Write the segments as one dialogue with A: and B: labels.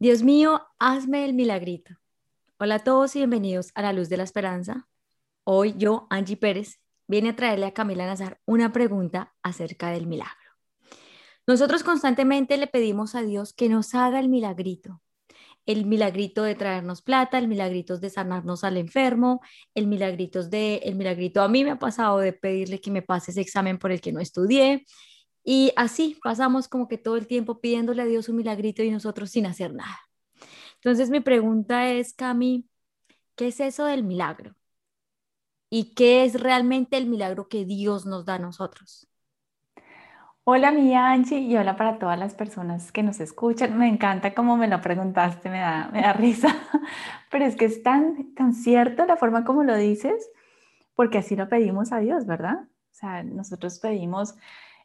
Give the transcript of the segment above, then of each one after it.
A: Dios mío, hazme el milagrito. Hola a todos y bienvenidos a la luz de la esperanza. Hoy yo, Angie Pérez, viene a traerle a Camila Nazar una pregunta acerca del milagro. Nosotros constantemente le pedimos a Dios que nos haga el milagrito. El milagrito de traernos plata, el milagrito de sanarnos al enfermo, el milagrito de el milagrito a mí me ha pasado de pedirle que me pase ese examen por el que no estudié, y así pasamos como que todo el tiempo pidiéndole a Dios un milagrito y nosotros sin hacer nada. Entonces mi pregunta es, Cami, ¿qué es eso del milagro? ¿Y qué es realmente el milagro que Dios nos da a nosotros?
B: Hola, mi Angie, y hola para todas las personas que nos escuchan. Me encanta cómo me lo preguntaste, me da, me da risa, pero es que es tan, tan cierto la forma como lo dices, porque así lo pedimos a Dios, ¿verdad? O sea, nosotros pedimos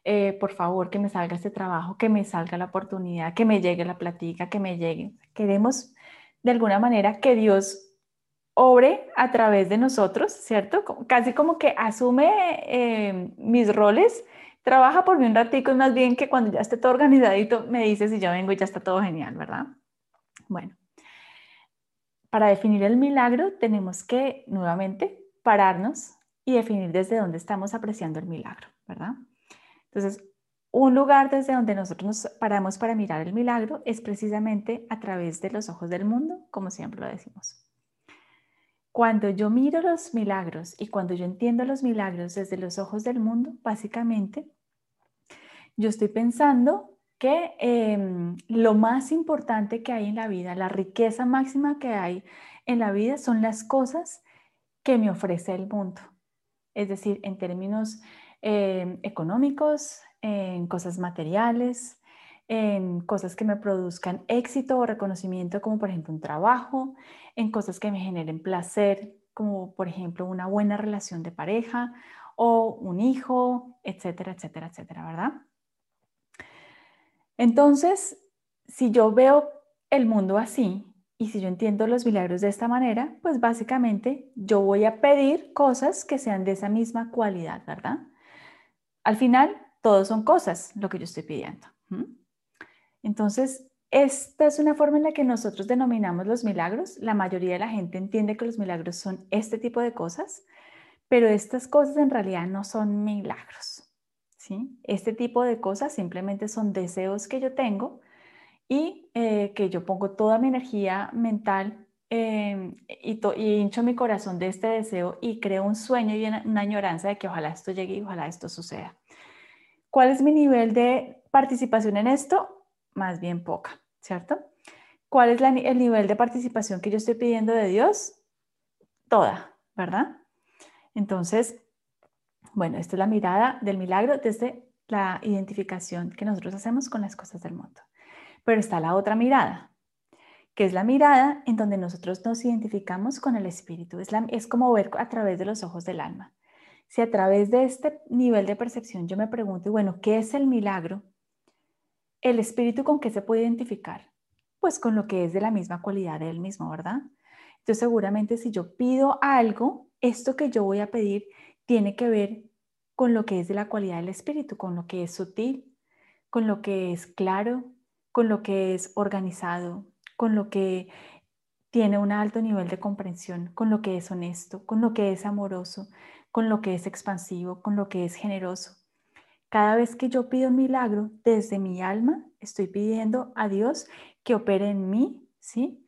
B: eh, por favor, que me salga este trabajo, que me salga la oportunidad, que me llegue la platica, que me llegue. Queremos de alguna manera que Dios obre a través de nosotros, ¿cierto? Casi como que asume eh, mis roles, trabaja por mí un ratico y más bien que cuando ya esté todo organizadito me dice si yo vengo y ya está todo genial, ¿verdad? Bueno, para definir el milagro tenemos que nuevamente pararnos y definir desde dónde estamos apreciando el milagro, ¿verdad? Entonces, un lugar desde donde nosotros nos paramos para mirar el milagro es precisamente a través de los ojos del mundo, como siempre lo decimos. Cuando yo miro los milagros y cuando yo entiendo los milagros desde los ojos del mundo, básicamente, yo estoy pensando que em, lo más importante que hay en la vida, la riqueza máxima que hay en la vida son las cosas que me ofrece el mundo. Es decir, en términos Económicos, en cosas materiales, en cosas que me produzcan éxito o reconocimiento, como por ejemplo un trabajo, en cosas que me generen placer, como por ejemplo una buena relación de pareja o un hijo, etcétera, etcétera, etcétera, ¿verdad? Entonces, si yo veo el mundo así y si yo entiendo los milagros de esta manera, pues básicamente yo voy a pedir cosas que sean de esa misma cualidad, ¿verdad? Al final, todo son cosas lo que yo estoy pidiendo. Entonces, esta es una forma en la que nosotros denominamos los milagros. La mayoría de la gente entiende que los milagros son este tipo de cosas, pero estas cosas en realidad no son milagros. ¿sí? Este tipo de cosas simplemente son deseos que yo tengo y eh, que yo pongo toda mi energía mental em, y, y, hincho mi corazón de este deseo y creo un sueño y una añoranza de que ojalá esto llegue y ojalá esto suceda. ¿Cuál es mi nivel de participación en esto? Más bien poca, ¿cierto? ¿Cuál es el nivel de participación que yo estoy pidiendo de Dios? Toda, ¿verdad? Entonces, bueno, esta es la mirada del milagro desde la identificación que nosotros hacemos con las cosas del mundo. Pero está la otra mirada, que es la mirada en donde nosotros nos identificamos con el espíritu. Es, es como ver a través de los ojos del alma. Si a través de este nivel de percepción yo me pregunto, bueno, ¿qué es el milagro? ¿El espíritu con qué se puede identificar? Pues con lo que es de la misma cualidad de él mismo, ¿verdad? Entonces seguramente si yo pido algo, esto que yo voy a pedir tiene que ver con lo que es de la cualidad del espíritu, con lo que es sutil, con lo que es claro, con lo que es organizado, con lo que tiene un alto nivel de comprensión, con lo que es honesto, con lo que es amoroso, con lo que es expansivo, con lo que es generoso. Cada vez que yo pido un milagro desde mi alma, estoy pidiendo a Dios que opere en mí, ¿sí?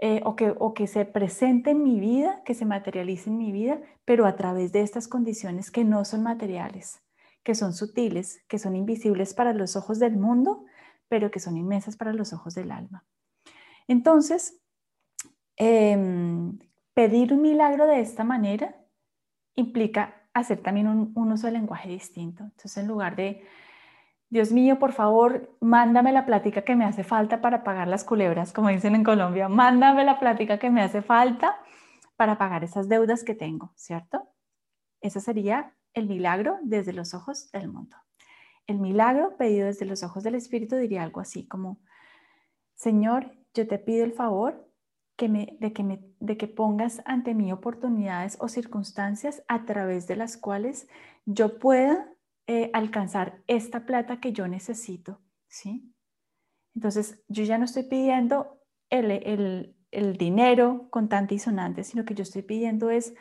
B: Eh, o, que, o que se presente en mi vida, que se materialice en mi vida, pero a través de estas condiciones que no son materiales, que son sutiles, que son invisibles para los ojos del mundo, pero que son inmensas para los ojos del alma. Entonces, em, pedir un milagro de esta manera implica hacer también un, uso del lenguaje distinto. Entonces, en lugar de, Dios mío, por favor, mándame la plática que me hace falta para pagar las culebras, como dicen en Colombia, mándame la plática que me hace falta para pagar esas deudas que tengo, ¿cierto? Ese sería el milagro desde los ojos del mundo. El milagro pedido desde los ojos del Espíritu diría algo así como, Señor, yo te pido el favor de, que de que pongas ante mí oportunidades o circunstancias a través de las cuales yo pueda eh, alcanzar esta plata que yo necesito, ¿sí? Entonces, yo ya no estoy pidiendo el, dinero contante y sonante, sino que yo estoy pidiendo es,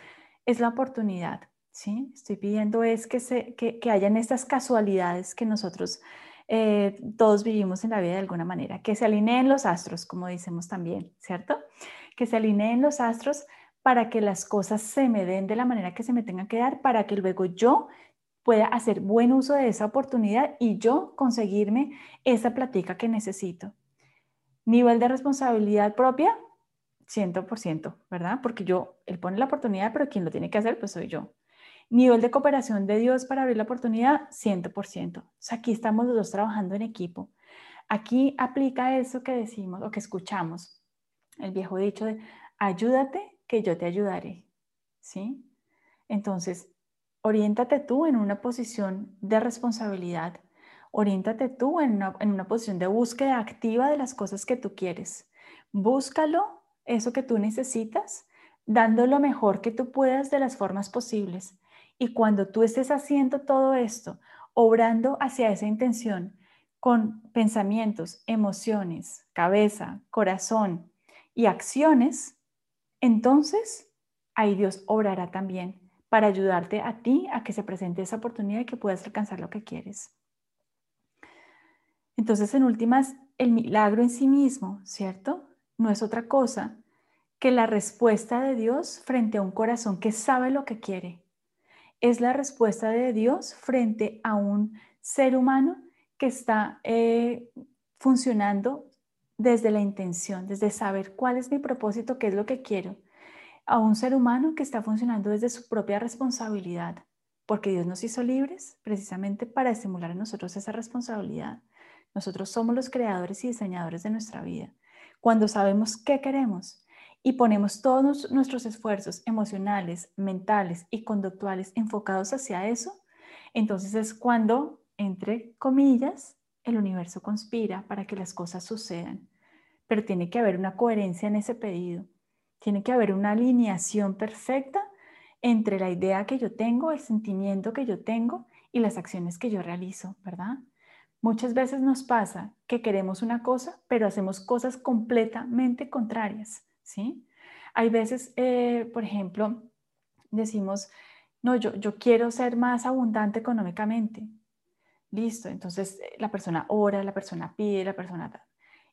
B: es la oportunidad, ¿sí? Estoy pidiendo es que, se, que, hayan estas casualidades que nosotros eh, todos vivimos en la vida de alguna manera, que se alineen los astros, como decimos también, ¿cierto? Que se alineen los astros para que las cosas se me den de la manera que se me tengan que dar, para que luego yo pueda hacer buen uso de esa oportunidad y yo conseguirme esa platica que necesito. Nivel de responsabilidad propia, 100%, ¿verdad? Porque yo, él pone la oportunidad, pero quien lo tiene que hacer, pues soy yo. Nivel de cooperación de Dios para abrir la oportunidad, 100%. O sea, aquí estamos los dos trabajando en equipo. Aquí aplica eso que decimos o que escuchamos, el viejo dicho de ayúdate que yo te ayudaré. ¿Sí? Entonces, oriéntate tú en una posición de responsabilidad. Oriéntate tú en una, en una posición de búsqueda activa de las cosas que tú quieres. Búscalo, eso que tú necesitas, dando lo mejor que tú puedas de las formas posibles. Y cuando tú estés haciendo todo esto, obrando hacia esa intención, con pensamientos, emociones, cabeza, corazón y acciones, entonces ahí Dios obrará también para ayudarte a ti a que se presente esa oportunidad y que puedas alcanzar lo que quieres. Entonces, en últimas, el milagro en sí mismo, ¿cierto? No es otra cosa que la respuesta de Dios frente a un corazón que sabe lo que quiere. Es la respuesta de Dios frente a un ser humano que está eh, funcionando desde la intención, desde saber cuál es mi propósito, qué es lo que quiero a un ser humano que está funcionando desde su propia responsabilidad, porque Dios nos hizo libres precisamente para estimular en nosotros esa responsabilidad. Nosotros somos los creadores y diseñadores de nuestra vida. Cuando sabemos qué queremos y ponemos todos nuestros esfuerzos emocionales, mentales y conductuales enfocados hacia eso, entonces es cuando, entre comillas, el universo conspira para que las cosas sucedan. Pero tiene que haber una coherencia en ese pedido. Tiene que haber una alineación perfecta entre la idea que yo tengo, el sentimiento que yo tengo y las acciones que yo realizo, ¿verdad? Muchas veces nos pasa que queremos una cosa, pero hacemos cosas completamente contrarias, ¿sí? Hay veces, eh, por ejemplo, decimos, no, yo, yo quiero ser más abundante económicamente. Listo, entonces eh, la persona ora, la persona pide, la persona...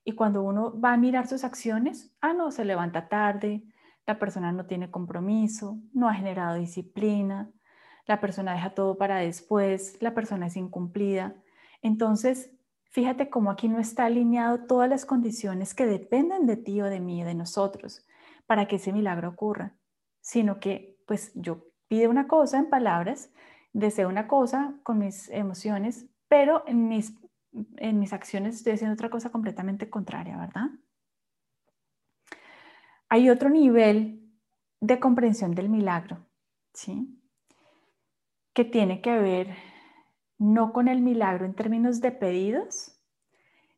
B: Y cuando uno va a mirar sus acciones, ah, no, se levanta tarde, la persona no tiene compromiso, no ha generado disciplina, la persona deja todo para después, la persona es incumplida. Entonces, fíjate cómo aquí no está alineado todas las condiciones que dependen de ti o de mí, de nosotros, para que ese milagro ocurra, sino que pues yo pido una cosa en palabras, deseo una cosa con mis emociones, pero en mis en mis acciones estoy haciendo otra cosa completamente contraria, ¿verdad? Hay otro nivel de comprensión del milagro, ¿sí? Que tiene que ver no con el milagro en términos de pedidos,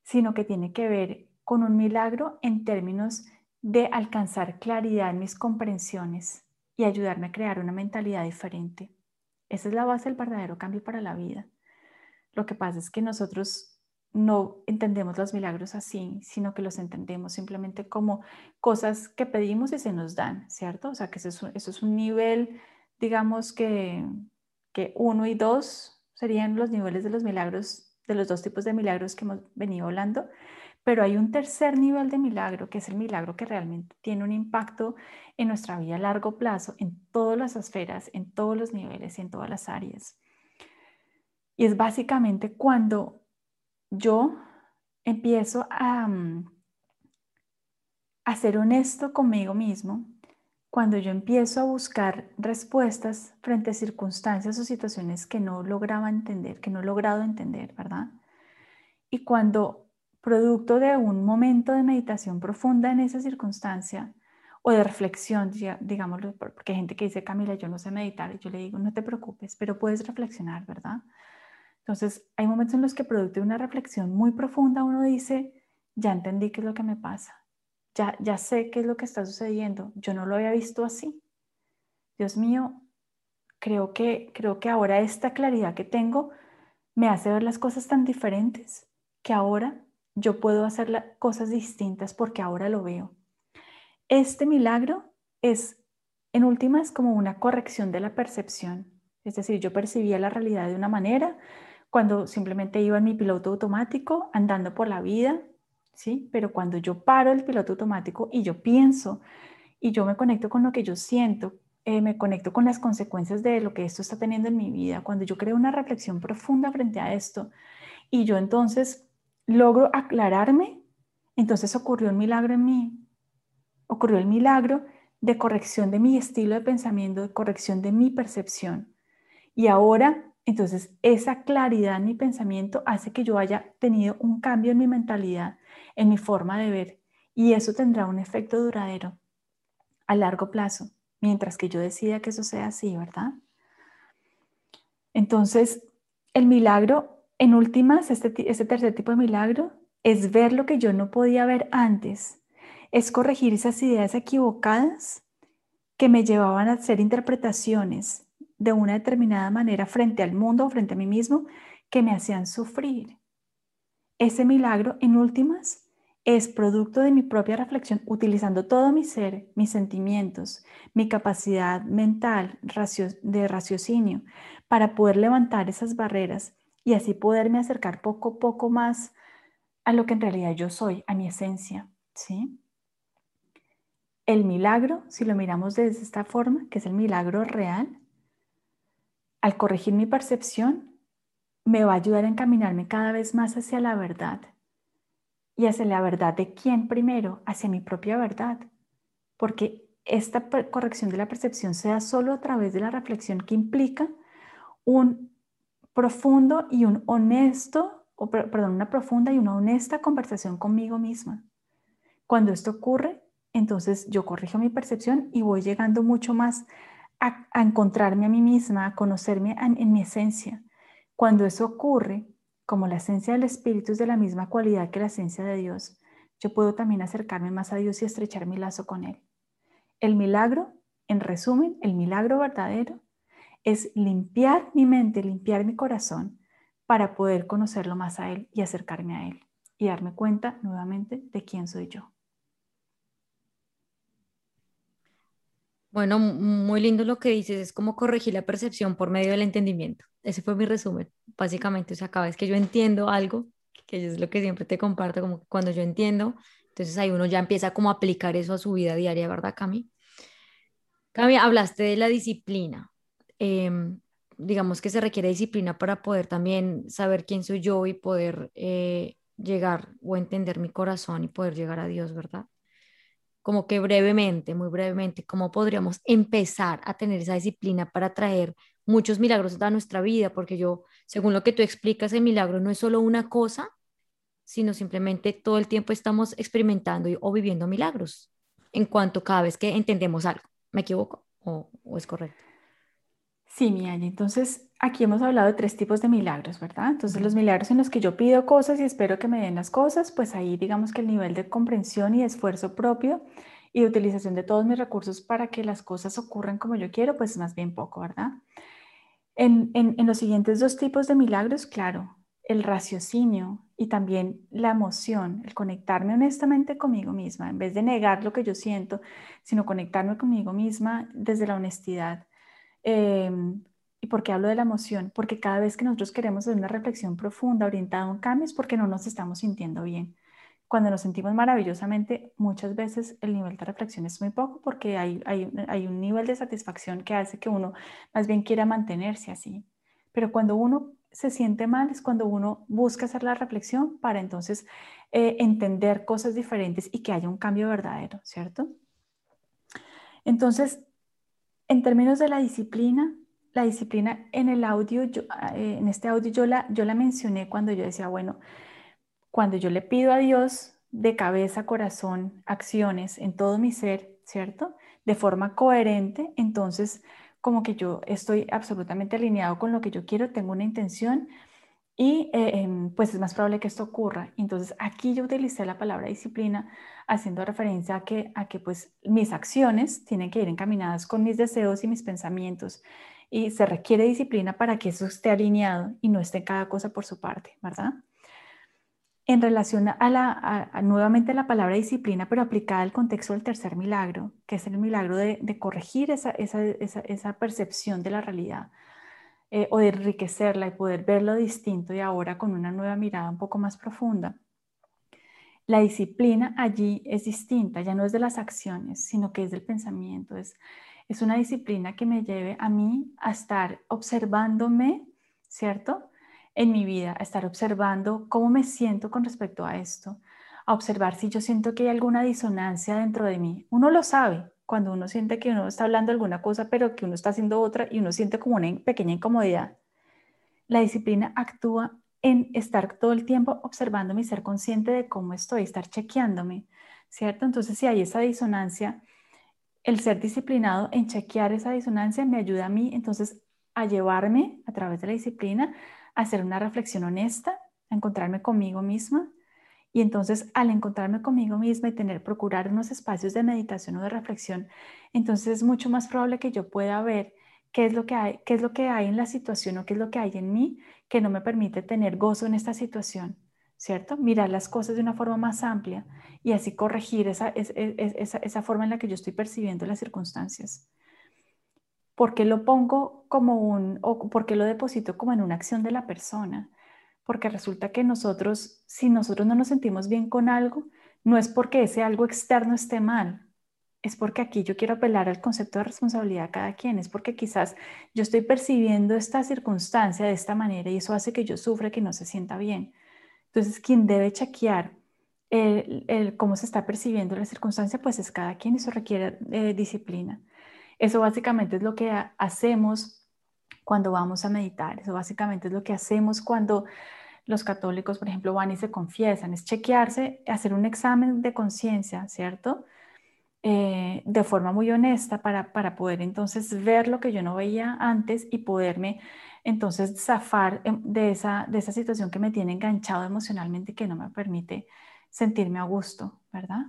B: sino que tiene que ver con un milagro en términos de alcanzar claridad en mis comprensiones y ayudarme a crear una mentalidad diferente. Esa es la base del verdadero cambio para la vida. Lo que pasa es que nosotros no entendemos los milagros así, sino que los entendemos simplemente como cosas que pedimos y se nos dan, ¿cierto? O sea, que eso es un, nivel, digamos que, que uno y dos serían los niveles de los milagros, de los dos tipos de milagros que hemos venido hablando, pero hay un tercer nivel de milagro, que es el milagro que realmente tiene un impacto en nuestra vida a largo plazo, en todas las esferas, en todos los niveles y en todas las áreas. Y es básicamente cuando yo empiezo a, mm, a ser honesto conmigo mismo, cuando yo empiezo a buscar respuestas frente a circunstancias o situaciones que no lograba entender, que no he logrado entender, ¿verdad? Y cuando, producto de un momento de meditación profunda en esa circunstancia o de reflexión, digámoslo, porque hay gente que dice, Camila, yo no sé meditar, y yo le digo, no te preocupes, pero puedes reflexionar, ¿verdad? Entonces, hay momentos en los que producto de una reflexión muy profunda uno dice, ya entendí qué es lo que me pasa, ya, sé qué es lo que está sucediendo, yo no lo había visto así. Dios mío, creo que, creo que ahora esta claridad que tengo me hace ver las cosas tan diferentes, que ahora yo puedo hacer cosas distintas porque ahora lo veo. Este milagro es, en últimas, como una corrección de la percepción. Es decir, yo percibía la realidad de una manera cuando simplemente iba en mi piloto automático andando por la vida, ¿sí? Pero cuando yo paro el piloto automático y yo pienso y yo me conecto con lo que yo siento, eh, me conecto con las consecuencias de lo que esto está teniendo en mi vida, cuando yo creo una reflexión profunda frente a esto y yo entonces logro aclararme, entonces ocurrió un milagro en mí. Ocurrió el milagro de corrección de mi estilo de pensamiento, de corrección de mi percepción. Y ahora, entonces, esa claridad en mi pensamiento hace que yo haya tenido un cambio en mi mentalidad, en mi forma de ver. Y eso tendrá un efecto duradero a largo plazo, mientras que yo decida que eso sea así, ¿verdad? Entonces, el milagro en últimas, este, este, tercer tipo de milagro es ver lo que yo no podía ver antes, es corregir esas ideas equivocadas que me llevaban a hacer interpretaciones de una determinada manera frente al mundo o frente a mí mismo que me hacían sufrir. Ese milagro, en últimas, es producto de mi propia reflexión, utilizando todo mi ser, mis sentimientos, mi capacidad mental de raciocinio, para poder levantar esas barreras y así poderme acercar poco a poco más a lo que en realidad yo soy, a mi esencia, ¿sí? El milagro, si lo miramos desde esta forma, que es el milagro real, al corregir mi percepción, me va a ayudar a encaminarme cada vez más hacia la verdad. ¿Y hacia la verdad de quién primero? Hacia mi propia verdad. Porque esta corrección de la percepción se da solo a través de la reflexión que implica un profundo y un honesto, perdón, una profunda y una honesta conversación conmigo misma. Cuando esto ocurre, entonces yo corrijo mi percepción y voy llegando mucho más a, encontrarme a mí misma, a conocerme en, mi esencia. Cuando eso ocurre, como la esencia del Espíritu es de la misma cualidad que la esencia de Dios, yo puedo también acercarme más a Dios y estrechar mi lazo con Él. El milagro, en resumen, el milagro verdadero es limpiar mi mente, limpiar mi corazón para poder conocerlo más a Él y acercarme a Él y darme cuenta nuevamente de quién soy yo.
A: Bueno, muy lindo lo que dices, es como corregir la percepción por medio del entendimiento. Ese fue mi resumen, básicamente. O sea, cada vez que yo entiendo algo, que es lo que siempre te comparto, como cuando yo entiendo, entonces ahí uno ya empieza como a aplicar eso a su vida diaria, ¿verdad, Cami? Cami, hablaste de la disciplina. Em, digamos que se requiere disciplina para poder también saber quién soy yo y poder eh, llegar o entender mi corazón y poder llegar a Dios, ¿verdad? Como que brevemente, muy brevemente, ¿cómo podríamos empezar a tener esa disciplina para traer muchos milagros a nuestra vida? Porque yo, según lo que tú explicas, el milagro no es solo una cosa, sino simplemente todo el tiempo estamos experimentando o viviendo milagros en cuanto cada vez que entendemos algo. ¿Me equivoco o es correcto?
B: Sí, mi Entonces, aquí hemos hablado de tres tipos de milagros, ¿verdad? Entonces, los milagros en los que yo pido cosas y espero que me den las cosas, pues ahí digamos que el nivel de comprensión y esfuerzo propio y de utilización de todos mis recursos para que las cosas ocurran como yo quiero, pues más bien poco, ¿verdad? En, en los siguientes dos tipos de milagros, claro, el raciocinio y también la emoción, el conectarme honestamente conmigo misma, en vez de negar lo que yo siento, sino conectarme conmigo misma desde la honestidad Em, ¿Y por qué hablo de la emoción? Porque cada vez que nosotros queremos hacer una reflexión profunda orientada a un cambio es porque no nos estamos sintiendo bien. Cuando nos sentimos maravillosamente, muchas veces el nivel de reflexión es muy poco porque hay, hay, hay un nivel de satisfacción que hace que uno más bien quiera mantenerse así. Pero cuando uno se siente mal es cuando uno busca hacer la reflexión para entonces eh, entender cosas diferentes y que haya un cambio verdadero, ¿cierto? Entonces, en términos de la disciplina, la disciplina en el audio, ah, eh, en este audio yo la, yo la mencioné cuando yo decía, bueno, cuando yo le pido a Dios de cabeza, corazón, acciones en todo mi ser, ¿cierto? De forma coherente, entonces como que yo estoy absolutamente alineado con lo que yo quiero, tengo una intención y eh, em, pues es más probable que esto ocurra. Entonces aquí yo utilicé la palabra disciplina haciendo referencia a que, a que pues mis acciones tienen que ir encaminadas con mis deseos y mis pensamientos. Y se requiere disciplina para que eso esté alineado y no esté cada cosa por su parte, ¿verdad? en relación a, la, nuevamente la palabra disciplina, pero aplicada al contexto del tercer milagro, que es el milagro de, corregir esa, esa, percepción de la realidad eh, o de enriquecerla y poder verlo distinto y ahora con una nueva mirada un poco más profunda. La disciplina allí es distinta, ya no es de las acciones, sino que es del pensamiento. Es, es una disciplina que me lleve a mí a estar observándome, ¿cierto? En mi vida, a estar observando cómo me siento con respecto a esto, a observar si yo siento que hay alguna disonancia dentro de mí. Uno lo sabe cuando uno siente que uno está hablando alguna cosa, pero que uno está haciendo otra y uno siente como una pequeña incomodidad. La disciplina actúa en estar todo el tiempo observándome y ser consciente de cómo estoy, estar chequeándome, ¿cierto? Entonces, si hay esa disonancia, el ser disciplinado en chequear esa disonancia me ayuda a mí entonces a llevarme a través de la disciplina a hacer una reflexión honesta, a encontrarme conmigo misma. Y entonces al encontrarme conmigo misma y tener, procurar unos espacios de meditación o de reflexión, entonces es mucho más probable que yo pueda ver qué es lo que hay, qué es lo que hay en la situación o qué es lo que hay en mí que no me permite tener gozo en esta situación, ¿cierto? Mirar las cosas de una forma más amplia y así corregir esa, esa, forma en la que yo estoy percibiendo las circunstancias. ¿Por qué lo pongo como un, o por qué lo deposito como en una acción de la persona? Porque resulta que nosotros, si nosotros no nos sentimos bien con algo, no es porque ese algo externo esté mal, es porque aquí yo quiero apelar al concepto de responsabilidad a cada quien, es porque quizás yo estoy percibiendo esta circunstancia de esta manera y eso hace que yo sufra, que no se sienta bien. Entonces, quien debe chequear el, cómo se está percibiendo la circunstancia, pues es cada quien, eso requiere eh, disciplina. Eso básicamente es lo que hacemos cuando vamos a meditar, eso básicamente es lo que hacemos cuando los católicos, por ejemplo, van y se confiesan, es chequearse, hacer un examen de conciencia, ¿cierto? Eh, de forma muy honesta para, para poder entonces ver lo que yo no veía antes y poderme entonces zafar em, de esa, de esa situación que me tiene enganchado emocionalmente y que no me permite sentirme a gusto, ¿verdad?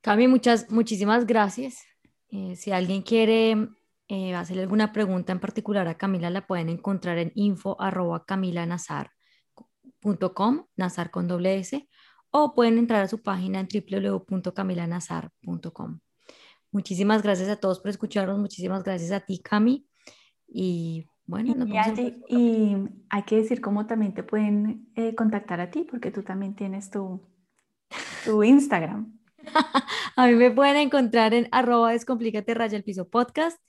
A: Cami, muchas, muchísimas gracias. Eh, si alguien quiere eh, hacerle alguna pregunta en particular a Camila, la pueden encontrar en info arroba camilanazar.com, nazar con doble S, o pueden entrar a su página en www.camilanazar.com. Muchísimas gracias a todos por escucharnos, muchísimas gracias a ti, Cami. Y bueno,
B: y, y hay que decir cómo también te pueden eh, contactar a ti, porque tú también tienes tu, tu Instagram.
A: a mí me pueden encontrar en arroba descomplícate raya el piso podcast.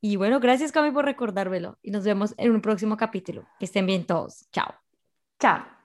A: Y bueno, gracias Cami por recordármelo y nos vemos en un próximo capítulo. Que estén bien todos. Chao.
B: Chao.